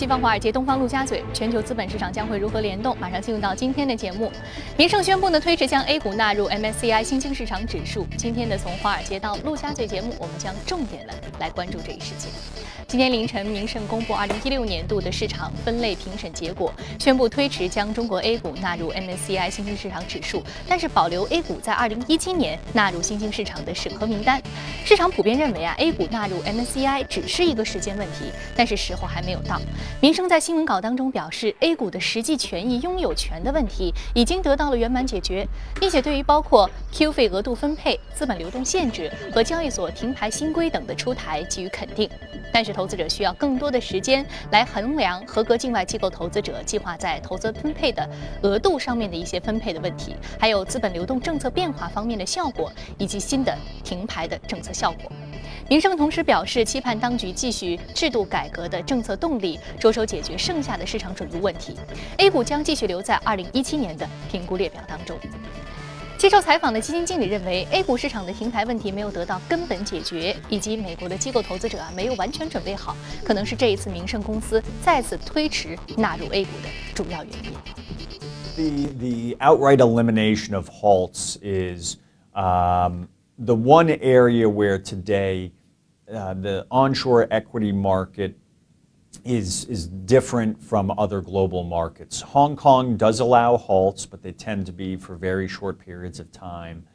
西方华尔街，东方陆家嘴，全球资本市场将会如何联动？马上进入到今天的节目。明晟宣布呢，推迟将 A 股纳入 MSCI 新兴市场指数。今天的从华尔街到陆家嘴节目，我们将重点的来关注这一事件。今天凌晨，明晟公布2016年度的市场分类评审结果，宣布推迟将中国 A 股纳入 MSCI 新兴市场指数，但是保留 A 股在2017年纳入新兴市场的审核名单。市场普遍认为啊，A 股纳入 MSCI 只是一个时间问题，但是时候还没有到。民生在新闻稿当中表示，A 股的实际权益拥有权的问题已经得到了圆满解决，并且对于包括 Q 费额度分配、资本流动限制和交易所停牌新规等的出台给予肯定。但是投资者需要更多的时间来衡量合格境外机构投资者计划在投资分配的额度上面的一些分配的问题，还有资本流动政策变化方面的效果，以及新的停牌的政策效果。民生同时表示，期盼当局继续制度改革的政策动力，着手解决剩下的市场准入问题。A 股将继续留在2017年的评估列表当中。接受采访的基金经理认为，A 股市场的停牌问题没有得到根本解决，以及美国的机构投资者啊没有完全准备好，可能是这一次民生公司再次推迟纳入 A 股的主要原因。The the outright elimination of halts is um, the one area where today uh, the onshore equity market is, is different from other global markets. Hong Kong does allow halts, but they tend to be for very short periods of time.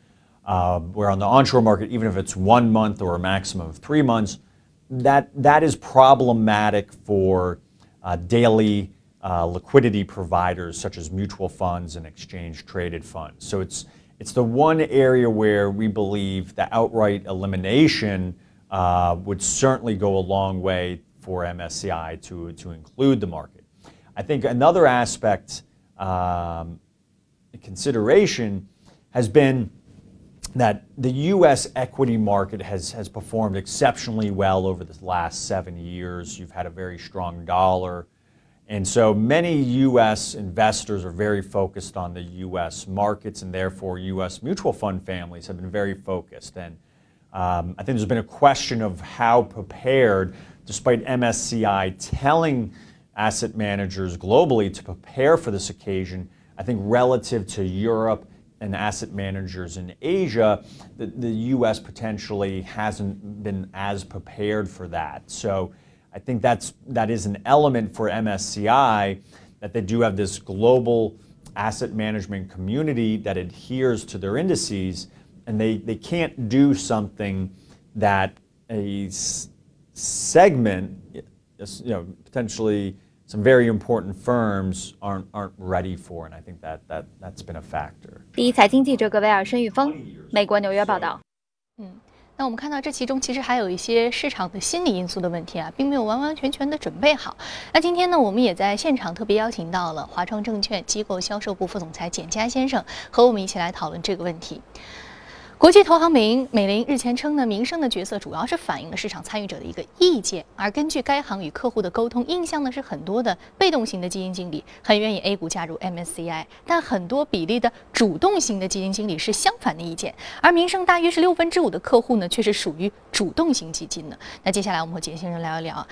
Uh, where on the onshore market, even if it's one month or a maximum of three months, that, that is problematic for uh, daily uh, liquidity providers such as mutual funds and exchange traded funds. So it's, it's the one area where we believe the outright elimination uh, would certainly go a long way for MSCI to, to include the market. I think another aspect, um, consideration, has been that the U.S. equity market has, has performed exceptionally well over the last seven years. You've had a very strong dollar. And so many U.S. investors are very focused on the U.S. markets, and therefore U.S. mutual fund families have been very focused. And um, I think there's been a question of how prepared despite MSCI telling asset managers globally to prepare for this occasion, I think relative to Europe and asset managers in Asia, the, the US potentially hasn't been as prepared for that. So I think that's, that is an element for MSCI that they do have this global asset management community that adheres to their indices, and they, they can't do something that a segment, you know, potentially some very important firms aren't aren't ready for, and I think that that that's been a factor. 第一财经记者葛维尔申玉峰，美国纽约报道。嗯， 那我们看到这其中其实还有一些市场的心理因素的问题啊，并没有完完全全的准备好。那今天呢，我们也在现场特别邀请到了华创证券机构销售部副总裁简佳先生，和我们一起来讨论这个问题。国际投行美银美林日前称呢，民生的角色主要是反映了市场参与者的一个意见，而根据该行与客户的沟通，印象呢是很多的被动型的基金经理很愿意 A 股加入 MSCI，但很多比例的主动型的基金经理是相反的意见，而民生大约是六分之五的客户呢却是属于主动型基金的。那接下来我们和杰先生聊一聊，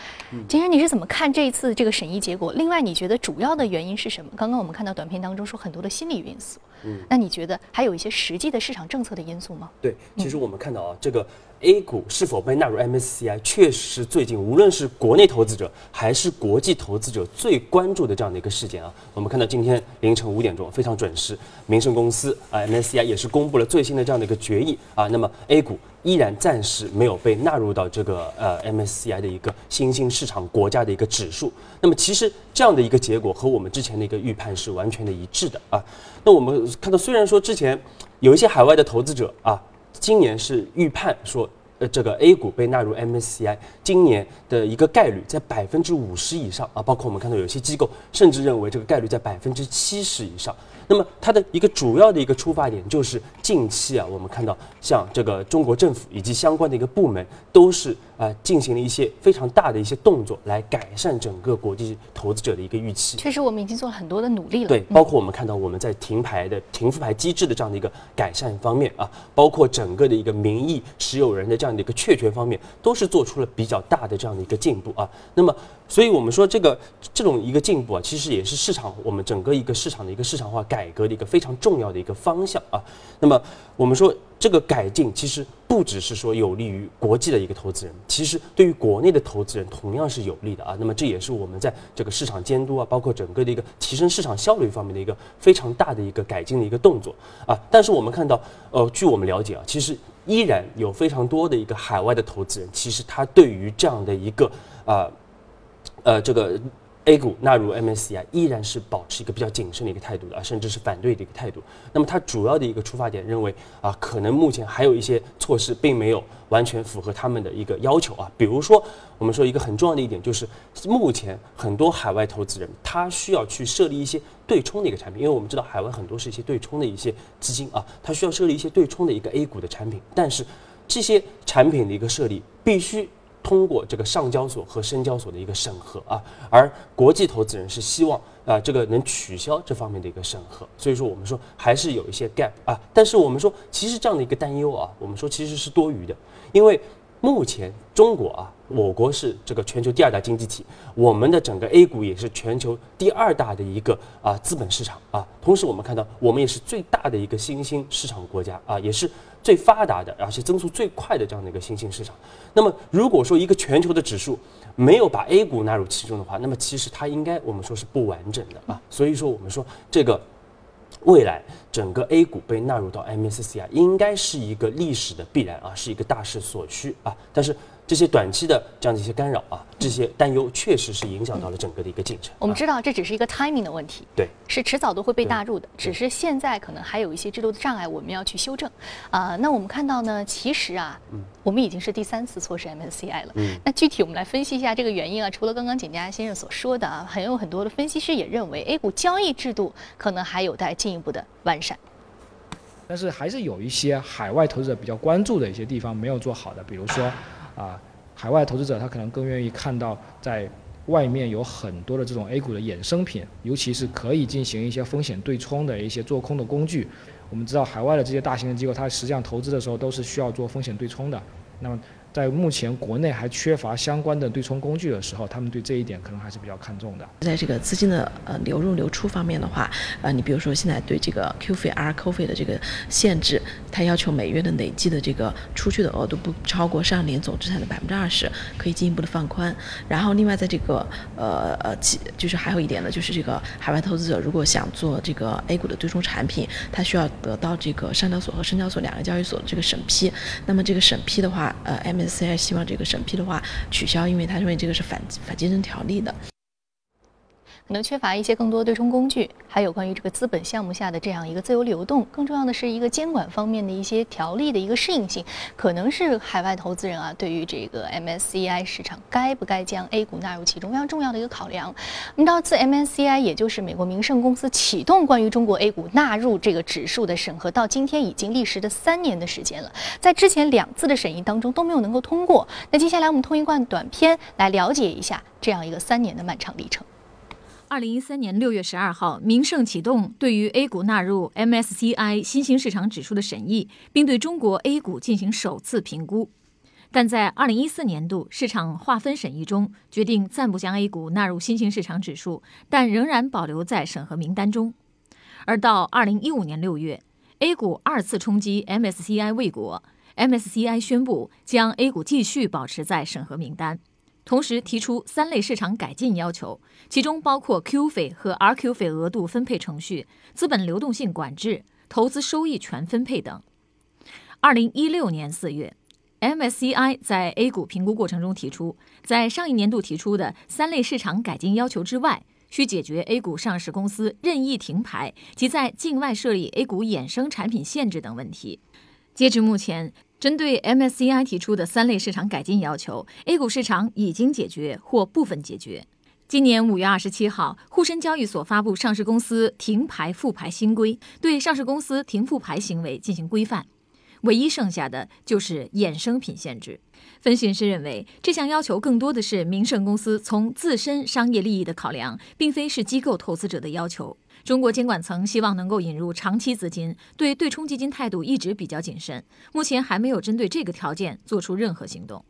杰先生你是怎么看这一次这个审议结果？另外你觉得主要的原因是什么？刚刚我们看到短片当中说很多的心理因素。嗯，那你觉得还有一些实际的市场政策的因素吗？对，其实我们看到啊，这个 A 股是否被纳入 MSCI，确实是最近无论是国内投资者还是国际投资者最关注的这样的一个事件啊。我们看到今天凌晨五点钟非常准时，民生公司啊 MSCI 也是公布了最新的这样的一个决议啊。那么 A 股。依然暂时没有被纳入到这个呃 MSCI 的一个新兴市场国家的一个指数。那么其实这样的一个结果和我们之前的一个预判是完全的一致的啊。那我们看到，虽然说之前有一些海外的投资者啊，今年是预判说呃这个 A 股被纳入 MSCI，今年的一个概率在百分之五十以上啊，包括我们看到有些机构甚至认为这个概率在百分之七十以上。那么它的一个主要的一个出发点就是近期啊，我们看到像这个中国政府以及相关的一个部门都是啊进行了一些非常大的一些动作来改善整个国际投资者的一个预期。确实，我们已经做了很多的努力了。对，包括我们看到我们在停牌的停复牌机制的这样的一个改善方面啊，包括整个的一个名义持有人的这这样的一个确权方面，都是做出了比较大的这样的一个进步啊。那么，所以我们说这个这种一个进步啊，其实也是市场我们整个一个市场的一个市场化改革的一个非常重要的一个方向啊。那么，我们说这个改进其实不只是说有利于国际的一个投资人，其实对于国内的投资人同样是有利的啊。那么，这也是我们在这个市场监督啊，包括整个的一个提升市场效率方面的一个非常大的一个改进的一个动作啊。但是我们看到，呃，据我们了解啊，其实依然有非常多的一个海外的投资人，其实他对于这样的一个啊，呃这个。A 股纳入 MSCI 依然是保持一个比较谨慎的一个态度的啊，甚至是反对的一个态度。那么它主要的一个出发点认为啊，可能目前还有一些措施并没有完全符合他们的一个要求啊。比如说，我们说一个很重要的一点就是，目前很多海外投资人他需要去设立一些对冲的一个产品，因为我们知道海外很多是一些对冲的一些资金啊，他需要设立一些对冲的一个 A 股的产品，但是这些产品的一个设立必须。通过这个上交所和深交所的一个审核啊，而国际投资人是希望啊这个能取消这方面的一个审核，所以说我们说还是有一些 gap 啊，但是我们说其实这样的一个担忧啊，我们说其实是多余的，因为目前中国啊，我国是这个全球第二大经济体，我们的整个 A 股也是全球第二大的一个啊资本市场啊，同时我们看到我们也是最大的一个新兴市场国家啊，也是。最发达的，而且增速最快的这样的一个新兴市场。那么，如果说一个全球的指数没有把 A 股纳入其中的话，那么其实它应该我们说是不完整的啊。所以说，我们说这个未来整个 A 股被纳入到 MSCI 应该是一个历史的必然啊，是一个大势所趋啊。但是。这些短期的这样的一些干扰啊，这些担忧确实是影响到了整个的一个进程。我们知道这只是一个 timing 的问题，对，是迟早都会被纳入的，只是现在可能还有一些制度的障碍，我们要去修正。啊，那我们看到呢，其实啊，我们已经是第三次错失 MSCI 了。嗯，那具体我们来分析一下这个原因啊。除了刚刚简家先生所说的啊，还有很多的分析师也认为 A 股交易制度可能还有待进一步的完善。但是还是有一些海外投资者比较关注的一些地方没有做好的，比如说。啊，海外投资者他可能更愿意看到在外面有很多的这种 A 股的衍生品，尤其是可以进行一些风险对冲的一些做空的工具。我们知道海外的这些大型的机构，它实际上投资的时候都是需要做风险对冲的。那么。在目前国内还缺乏相关的对冲工具的时候，他们对这一点可能还是比较看重的。在这个资金的呃流入流出方面的话，呃，你比如说现在对这个 Q 费 R Q 费的这个限制，它要求每月的累计的这个出去的额度不超过上年总资产的百分之二十，可以进一步的放宽。然后另外在这个呃呃，就是还有一点呢，就是这个海外投资者如果想做这个 A 股的对冲产品，他需要得到这个上交所和深交所两个交易所的这个审批。那么这个审批的话，呃，M SCI 希望这个审批的话取消，因为他认为这个是反反竞争条例的。可能缺乏一些更多对冲工具，还有关于这个资本项目下的这样一个自由流动，更重要的是一个监管方面的一些条例的一个适应性，可能是海外投资人啊对于这个 MSCI 市场该不该将 A 股纳入其中非常重要的一个考量。那么到自 MSCI 也就是美国明晟公司启动关于中国 A 股纳入这个指数的审核，到今天已经历时的三年的时间了，在之前两次的审议当中都没有能够通过。那接下来我们通一段短片来了解一下这样一个三年的漫长历程。二零一三年六月十二号，明晟启动对于 A 股纳入 MSCI 新兴市场指数的审议，并对中国 A 股进行首次评估。但在二零一四年度市场划分审议中，决定暂不将 A 股纳入新兴市场指数，但仍然保留在审核名单中。而到二零一五年六月，A 股二次冲击 MSCI 未果，MSCI 宣布将 A 股继续保持在审核名单。同时提出三类市场改进要求，其中包括 Q 费和 RQ 费额度分配程序、资本流动性管制、投资收益权分配等。二零一六年四月，MSCI 在 A 股评估过程中提出，在上一年度提出的三类市场改进要求之外，需解决 A 股上市公司任意停牌及在境外设立 A 股衍生产品限制等问题。截至目前。针对 MSCI 提出的三类市场改进要求，A 股市场已经解决或部分解决。今年五月二十七号，沪深交易所发布上市公司停牌复牌新规，对上市公司停复牌行为进行规范。唯一剩下的就是衍生品限制。分析师认为，这项要求更多的是明晟公司从自身商业利益的考量，并非是机构投资者的要求。中国监管层希望能够引入长期资金，对对冲基金态度一直比较谨慎，目前还没有针对这个条件做出任何行动。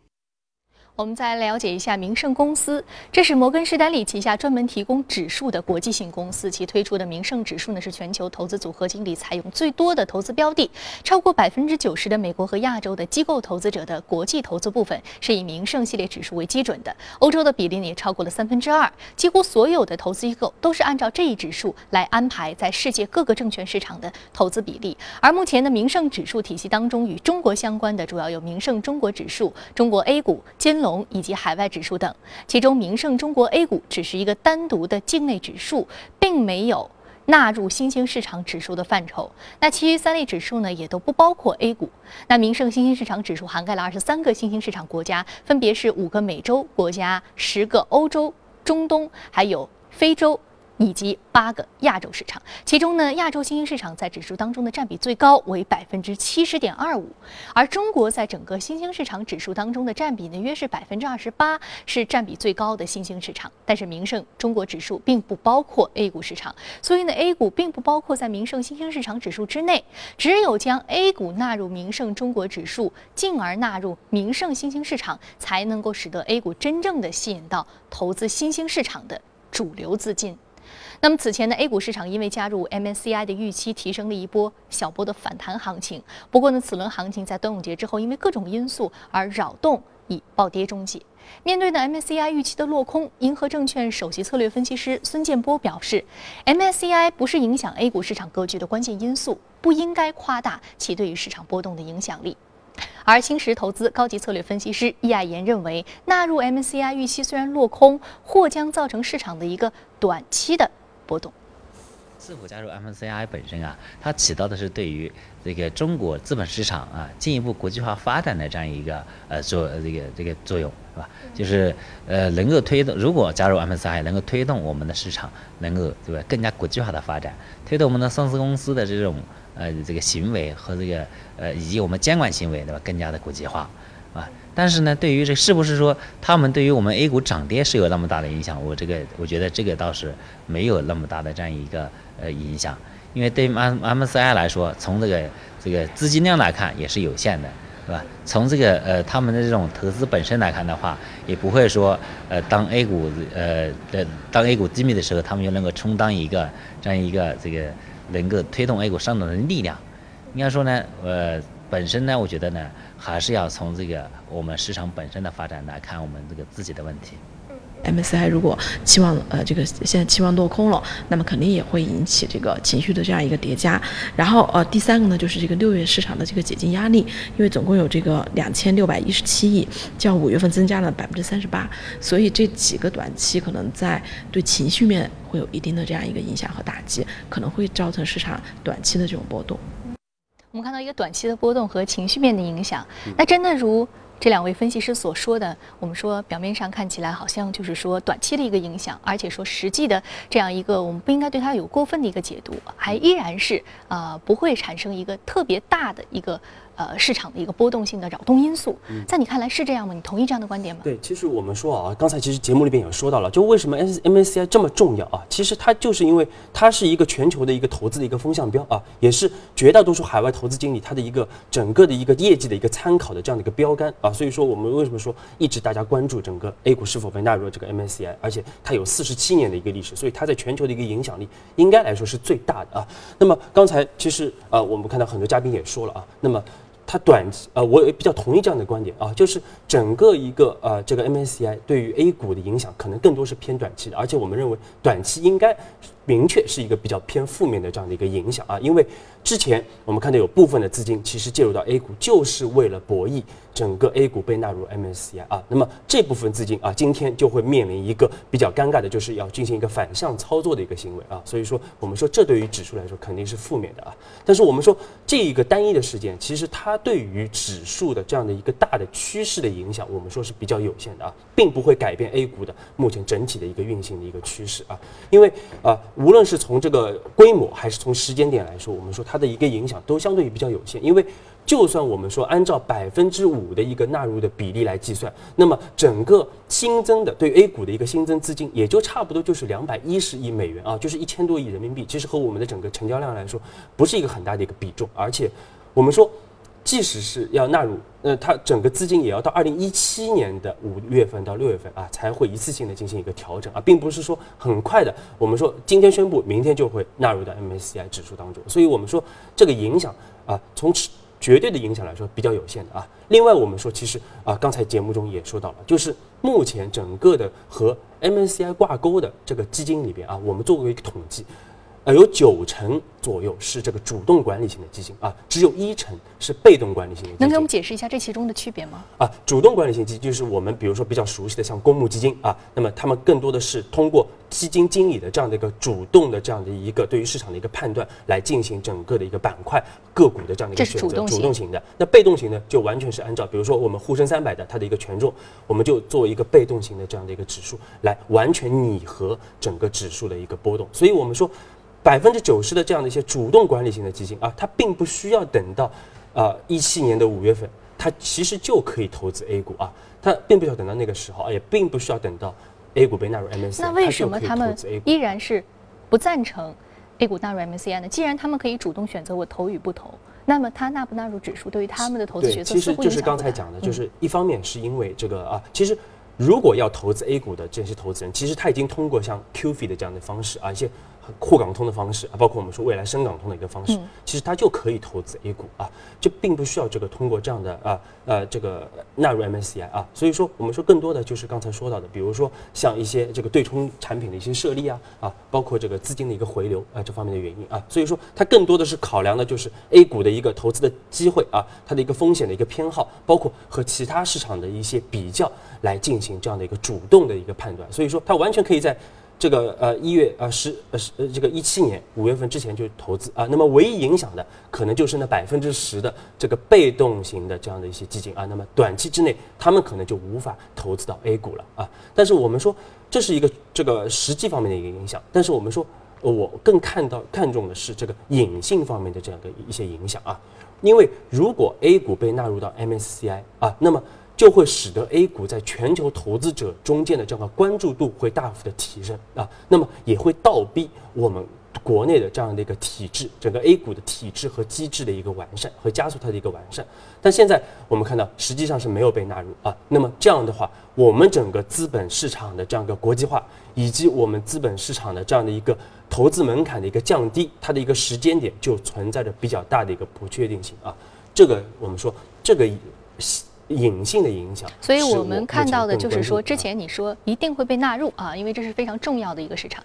我们再来了解一下明晟公司，这是摩根士丹利旗下专门提供指数的国际性公司。其推出的明晟指数呢，是全球投资组合经理采用最多的投资标的，超过百分之九十的美国和亚洲的机构投资者的国际投资部分是以明晟系列指数为基准的。欧洲的比例呢也超过了三分之二，几乎所有的投资机构都是按照这一指数来安排在世界各个证券市场的投资比例。而目前的明晟指数体系当中，与中国相关的主要有明晟中国指数、中国 A 股、兼龙以及海外指数等，其中明晟中国 A 股只是一个单独的境内指数，并没有纳入新兴市场指数的范畴。那其余三类指数呢，也都不包括 A 股。那明晟新兴市场指数涵盖了二十三个新兴市场国家，分别是五个美洲国家、十个欧洲、中东，还有非洲。以及八个亚洲市场，其中呢，亚洲新兴市场在指数当中的占比最高，为百分之七十点二五，而中国在整个新兴市场指数当中的占比呢，约是百分之二十八，是占比最高的新兴市场。但是明晟中国指数并不包括 A 股市场，所以呢，A 股并不包括在明晟新兴市场指数之内。只有将 A 股纳入明晟中国指数，进而纳入明晟新兴市场，才能够使得 A 股真正的吸引到投资新兴市场的主流资金。那么此前呢，A 股市场因为加入 MSCI 的预期，提升了一波小波的反弹行情。不过呢，此轮行情在端午节之后，因为各种因素而扰动，以暴跌终结。面对呢 MSCI 预期的落空，银河证券首席策略分析师孙建波表示，MSCI 不是影响 A 股市场格局的关键因素，不应该夸大其对于市场波动的影响力。而青石投资高级策略分析师易爱言认为，纳入 MSCI 预期虽然落空，或将造成市场的一个短期的。波动是否加入 MSCI 本身啊，它起到的是对于这个中国资本市场啊进一步国际化发展的这样一个呃作这个这个作用是吧？就是呃能够推动，如果加入 MSCI 能够推动我们的市场能够对吧更加国际化的发展，推动我们的上市公司的这种呃这个行为和这个呃以及我们监管行为对吧更加的国际化。但是呢，对于这是不是说他们对于我们 A 股涨跌是有那么大的影响？我这个我觉得这个倒是没有那么大的这样一个呃影响，因为对 M MSCI 来说，从这个这个资金量来看也是有限的，是吧？从这个呃他们的这种投资本身来看的话，也不会说呃当 A 股呃的当 A 股低迷的时候，他们就能够充当一个这样一个这个能够推动 A 股上涨的力量。应该说呢，呃。本身呢，我觉得呢，还是要从这个我们市场本身的发展来看我们这个自己的问题。MSCI 如果期望呃这个现在期望落空了，那么肯定也会引起这个情绪的这样一个叠加。然后呃第三个呢，就是这个六月市场的这个解禁压力，因为总共有这个两千六百一十七亿，较五月份增加了百分之三十八，所以这几个短期可能在对情绪面会有一定的这样一个影响和打击，可能会造成市场短期的这种波动。我们看到一个短期的波动和情绪面的影响，那真的如这两位分析师所说的，我们说表面上看起来好像就是说短期的一个影响，而且说实际的这样一个，我们不应该对它有过分的一个解读，还依然是呃不会产生一个特别大的一个。呃，市场的一个波动性的扰动因素，在你看来是这样吗？你同意这样的观点吗？对，其实我们说啊，刚才其实节目里边也说到了，就为什么 M M A C I 这么重要啊？其实它就是因为它是一个全球的一个投资的一个风向标啊，也是绝大多数海外投资经理他的一个整个的一个业绩的一个参考的这样的一个标杆啊。所以说，我们为什么说一直大家关注整个 A 股是否被纳入这个 M A C I，而且它有四十七年的一个历史，所以它在全球的一个影响力应该来说是最大的啊。那么刚才其实啊，我们看到很多嘉宾也说了啊，那么。它短期呃，我也比较同意这样的观点啊，就是整个一个呃这个 MSCI 对于 A 股的影响可能更多是偏短期的，而且我们认为短期应该明确是一个比较偏负面的这样的一个影响啊，因为之前我们看到有部分的资金其实介入到 A 股就是为了博弈。整个 A 股被纳入 MSCI 啊，那么这部分资金啊，今天就会面临一个比较尴尬的，就是要进行一个反向操作的一个行为啊。所以说，我们说这对于指数来说肯定是负面的啊。但是我们说这一个单一的事件，其实它对于指数的这样的一个大的趋势的影响，我们说是比较有限的啊，并不会改变 A 股的目前整体的一个运行的一个趋势啊。因为啊，无论是从这个规模还是从时间点来说，我们说它的一个影响都相对于比较有限，因为就算我们说按照百分之五的一个纳入的比例来计算，那么整个新增的对 A 股的一个新增资金也就差不多就是两百一十亿美元啊，就是一千多亿人民币，其实和我们的整个成交量来说不是一个很大的一个比重，而且我们说。即使是要纳入，呃，它整个资金也要到二零一七年的五月份到六月份啊，才会一次性的进行一个调整啊，并不是说很快的。我们说今天宣布，明天就会纳入到 MSCI 指数当中，所以我们说这个影响啊，从绝对的影响来说比较有限的啊。另外，我们说其实啊，刚才节目中也说到了，就是目前整个的和 MSCI 挂钩的这个基金里边啊，我们做过一个统计。呃，有九成左右是这个主动管理型的基金啊，只有一成是被动管理型的基金。能给我们解释一下这其中的区别吗？啊，主动管理型基金就是我们比如说比较熟悉的像公募基金啊，那么他们更多的是通过基金经理的这样的一个主动的这样的一个对于市场的一个判断来进行整个的一个板块个股的这样的一个选择，主动型的。那被动型呢，就完全是按照比如说我们沪深三百的它的一个权重，我们就做一个被动型的这样的一个指数来完全拟合整个指数的一个波动。所以我们说。百分之九十的这样的一些主动管理型的基金啊，它并不需要等到，呃一七年的五月份，它其实就可以投资 A 股啊，它并不需要等到那个时候啊，也并不需要等到 A 股被纳入 MSCI，那为什么他们依然是不赞成 A 股纳入 MSCI 呢？既然他们可以主动选择我投与不投，那么它纳不纳入指数对于他们的投资决策其实就是刚才讲的，就是一方面是因为这个啊，其实如果要投资 A 股的这些投资人，其实他已经通过像 QF 的这样的方式啊一些。沪港通的方式啊，包括我们说未来深港通的一个方式，其实它就可以投资 A 股啊，就并不需要这个通过这样的啊呃这个纳入 MSCI 啊，所以说我们说更多的就是刚才说到的，比如说像一些这个对冲产品的一些设立啊啊，包括这个资金的一个回流啊这方面的原因啊，所以说它更多的是考量的就是 A 股的一个投资的机会啊，它的一个风险的一个偏好，包括和其他市场的一些比较来进行这样的一个主动的一个判断，所以说它完全可以在。这个呃一月呃十呃十呃这个一七年五月份之前就投资啊，那么唯一影响的可能就是那百分之十的这个被动型的这样的一些基金啊，那么短期之内他们可能就无法投资到 A 股了啊。但是我们说这是一个这个实际方面的一个影响，但是我们说我更看到看重的是这个隐性方面的这样的一些影响啊，因为如果 A 股被纳入到 MSCI 啊，那么。就会使得 A 股在全球投资者中间的这样的关注度会大幅的提升啊，那么也会倒逼我们国内的这样的一个体制，整个 A 股的体制和机制的一个完善和加速它的一个完善。但现在我们看到实际上是没有被纳入啊，那么这样的话，我们整个资本市场的这样一个国际化，以及我们资本市场的这样的一个投资门槛的一个降低，它的一个时间点就存在着比较大的一个不确定性啊。这个我们说这个。隐性的影响，所以我们看到的就是说，之前你说一定会被纳入啊，因为这是非常重要的一个市场，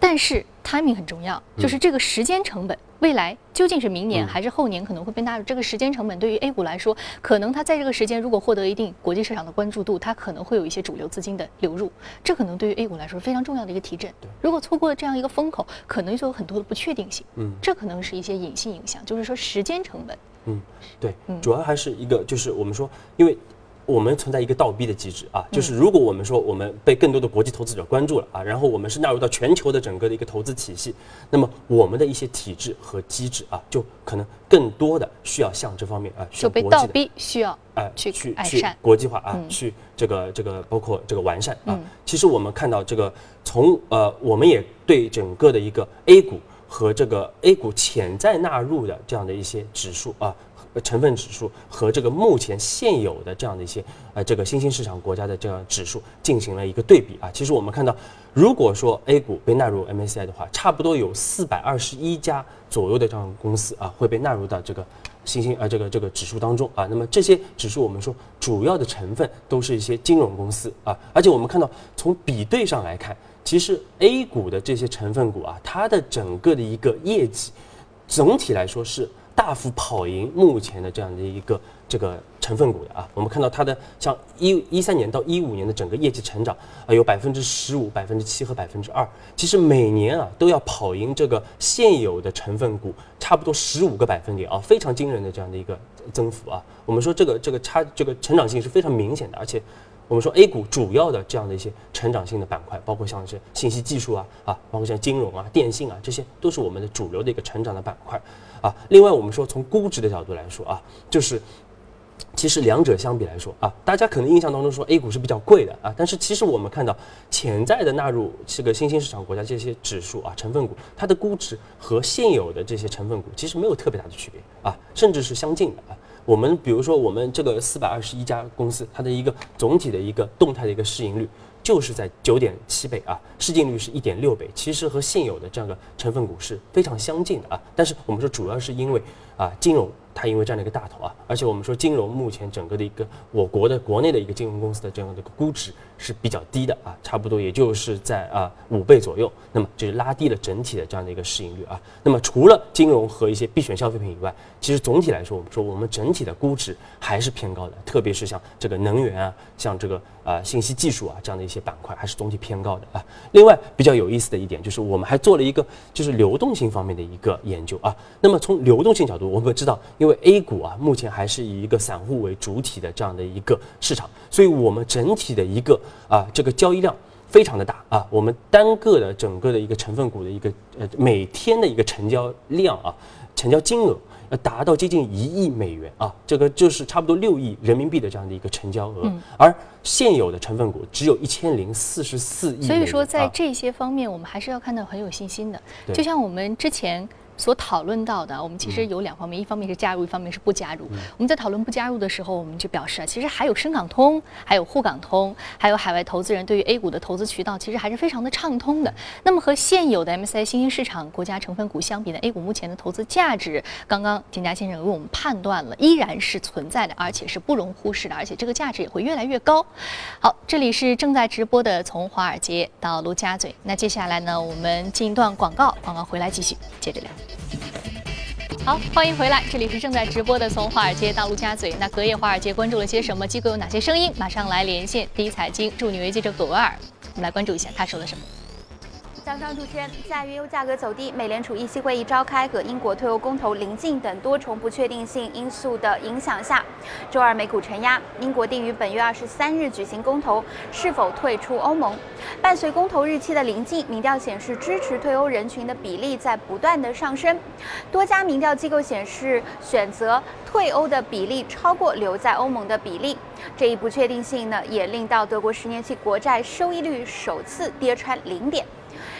但是 timing 很重要，就是这个时间成本，未来究竟是明年还是后年可能会被纳入？这个时间成本对于 A 股来说，可能它在这个时间如果获得一定国际市场的关注度，它可能会有一些主流资金的流入，这可能对于 A 股来说非常重要的一个提振。如果错过了这样一个风口，可能就有很多的不确定性。嗯，这可能是一些隐性影响，就是说时间成本。嗯，对，主要还是一个，就是我们说，因为我们存在一个倒逼的机制啊，就是如果我们说我们被更多的国际投资者关注了啊，然后我们是纳入到全球的整个的一个投资体系，那么我们的一些体制和机制啊，就可能更多的需要向这方面啊，就被倒逼需要哎去去去国际化啊，去这个这个包括这个完善啊。其实我们看到这个从呃，我们也对整个的一个 A 股。和这个 A 股潜在纳入的这样的一些指数啊，成分指数和这个目前现有的这样的一些呃这个新兴市场国家的这样指数进行了一个对比啊。其实我们看到，如果说 A 股被纳入 MSCI 的话，差不多有四百二十一家左右的这样公司啊会被纳入到这个新兴呃这个这个指数当中啊。那么这些指数我们说主要的成分都是一些金融公司啊，而且我们看到从比对上来看。其实 A 股的这些成分股啊，它的整个的一个业绩，总体来说是大幅跑赢目前的这样的一个这个成分股的啊。我们看到它的像一一三年到一五年的整个业绩成长啊，有百分之十五、百分之七和百分之二，其实每年啊都要跑赢这个现有的成分股差不多十五个百分点啊，非常惊人的这样的一个增幅啊。我们说这个这个差这个成长性是非常明显的，而且。我们说 A 股主要的这样的一些成长性的板块，包括像是信息技术啊啊，包括像金融啊、电信啊，这些都是我们的主流的一个成长的板块啊。另外，我们说从估值的角度来说啊，就是其实两者相比来说啊，大家可能印象当中说 A 股是比较贵的啊，但是其实我们看到潜在的纳入这个新兴市场国家这些指数啊成分股，它的估值和现有的这些成分股其实没有特别大的区别啊，甚至是相近的啊。我们比如说，我们这个四百二十一家公司，它的一个总体的一个动态的一个市盈率，就是在九点七倍啊，市净率是一点六倍，其实和现有的这样的成分股是非常相近的啊。但是我们说，主要是因为啊，金融它因为占了一个大头啊，而且我们说金融目前整个的一个我国的国内的一个金融公司的这样的一个估值是比较低的啊，差不多也就是在啊五倍左右，那么就是拉低了整体的这样的一个市盈率啊。那么除了金融和一些必选消费品以外，其实总体来说，我们说我们整体的估值还是偏高的，特别是像这个能源啊，像这个啊信息技术啊这样的一些板块，还是总体偏高的啊。另外比较有意思的一点就是，我们还做了一个就是流动性方面的一个研究啊。那么从流动性角度，我们知道，因为 A 股啊目前还是以一个散户为主体的这样的一个市场，所以我们整体的一个啊这个交易量非常的大啊。我们单个的整个的一个成分股的一个呃每天的一个成交量啊，成交金额。要达到接近一亿美元啊，这个就是差不多六亿人民币的这样的一个成交额，而现有的成分股只有一千零四十四亿。所以说，在这些方面，我们还是要看到很有信心的。就像我们之前。所讨论到的，我们其实有两方面，一方面是加入，一方面是不加入。我们在讨论不加入的时候，我们就表示啊，其实还有深港通，还有沪港通，还有海外投资人对于 A 股的投资渠道，其实还是非常的畅通的。那么和现有的 MSCI 新兴市场国家成分股相比呢，A 股目前的投资价值，刚刚田家先生为我们判断了，依然是存在的，而且是不容忽视的，而且这个价值也会越来越高。好，这里是正在直播的，从华尔街到陆家嘴。那接下来呢，我们进一段广告，广告回来继续接着聊。好，欢迎回来，这里是正在直播的《从华尔街到陆家嘴》。那隔夜华尔街关注了些什么？机构有哪些声音？马上来连线第一财经驻纽约记者葛维尔，我们来关注一下他说了什么。早上，主持人，在原油价格走低、美联储议息会议召开和英国退欧公投临近等多重不确定性因素的影响下，周二美股承压。英国定于本月二十三日举行公投，是否退出欧盟？伴随公投日期的临近，民调显示支持退欧人群的比例在不断的上升。多家民调机构显示，选择退欧的比例超过留在欧盟的比例。这一不确定性呢，也令到德国十年期国债收益率首次跌穿零点。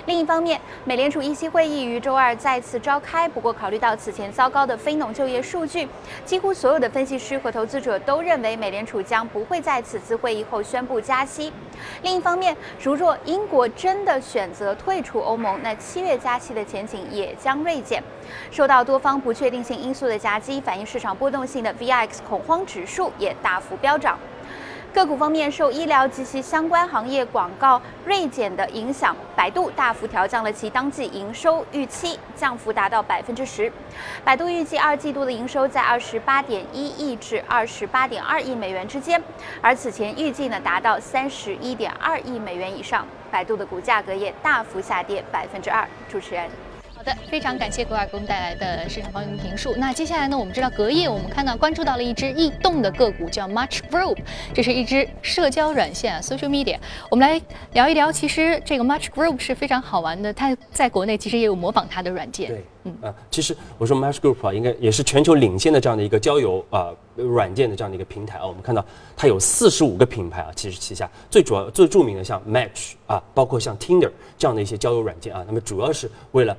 另一方面，美联储议息会议于周二再次召开。不过，考虑到此前糟糕的非农就业数据，几乎所有的分析师和投资者都认为美联储将不会在此次会议后宣布加息。另一方面，如若英国真的选择退出欧盟，那七月加息的前景也将锐减。受到多方不确定性因素的夹击，反映市场波动性的 VIX 恐慌指数也大幅飙涨。个股方面，受医疗及其相关行业广告锐减的影响，百度大幅调降了其当季营收预期，降幅达到百分之十。百度预计二季度的营收在二十八点一亿至二十八点二亿美元之间，而此前预计呢达到三十一点二亿美元以上。百度的股价格也大幅下跌百分之二。主持人。好的，非常感谢格尔给我们带来的市场方面评述。那接下来呢，我们知道隔夜我们看到关注到了一只异动的个股，叫 Much Group，这是一只社交软件啊，Social Media。我们来聊一聊，其实这个 Much Group 是非常好玩的，它在国内其实也有模仿它的软件。对，嗯啊，其实我说 Much Group 啊，应该也是全球领先的这样的一个交友啊软件的这样的一个平台啊。我们看到它有四十五个品牌啊，其实旗下最主要、最著名的像 Match 啊，包括像 Tinder 这样的一些交友软件啊，那么主要是为了。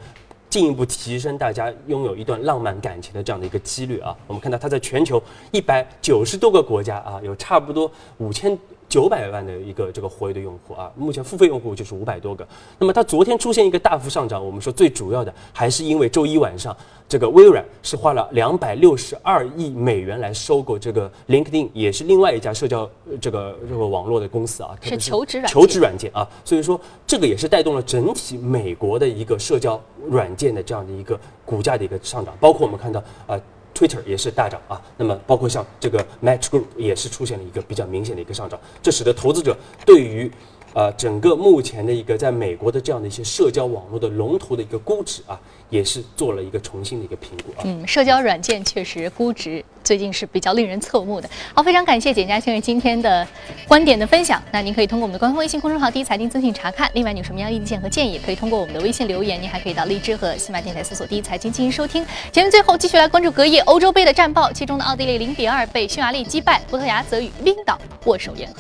进一步提升大家拥有一段浪漫感情的这样的一个几率啊！我们看到它在全球一百九十多个国家啊，有差不多五千九百万的一个这个活跃的用户啊，目前付费用户就是五百多个。那么它昨天出现一个大幅上涨，我们说最主要的还是因为周一晚上。这个微软是花了两百六十二亿美元来收购这个 LinkedIn，也是另外一家社交这个这个网络的公司啊，是求职软求职软件啊，所以说这个也是带动了整体美国的一个社交软件的这样的一个股价的一个上涨，包括我们看到啊，Twitter 也是大涨啊，那么包括像这个 Match Group 也是出现了一个比较明显的一个上涨，这使得投资者对于呃，整个目前的一个在美国的这样的一些社交网络的龙头的一个估值啊，也是做了一个重新的一个评估啊。嗯，社交软件确实估值最近是比较令人侧目的。好，非常感谢简家先生今天的观点的分享。那您可以通过我们的官方微信公众号“第一财经资讯”查看。另外，你有什么样的意见和建议，可以通过我们的微信留言。您还可以到荔枝和喜马电台搜索“第一财经”进行收听。节目最后继续来关注隔夜欧洲杯的战报，其中的奥地利零比二被匈牙利击败，葡萄牙则与冰岛握手言和。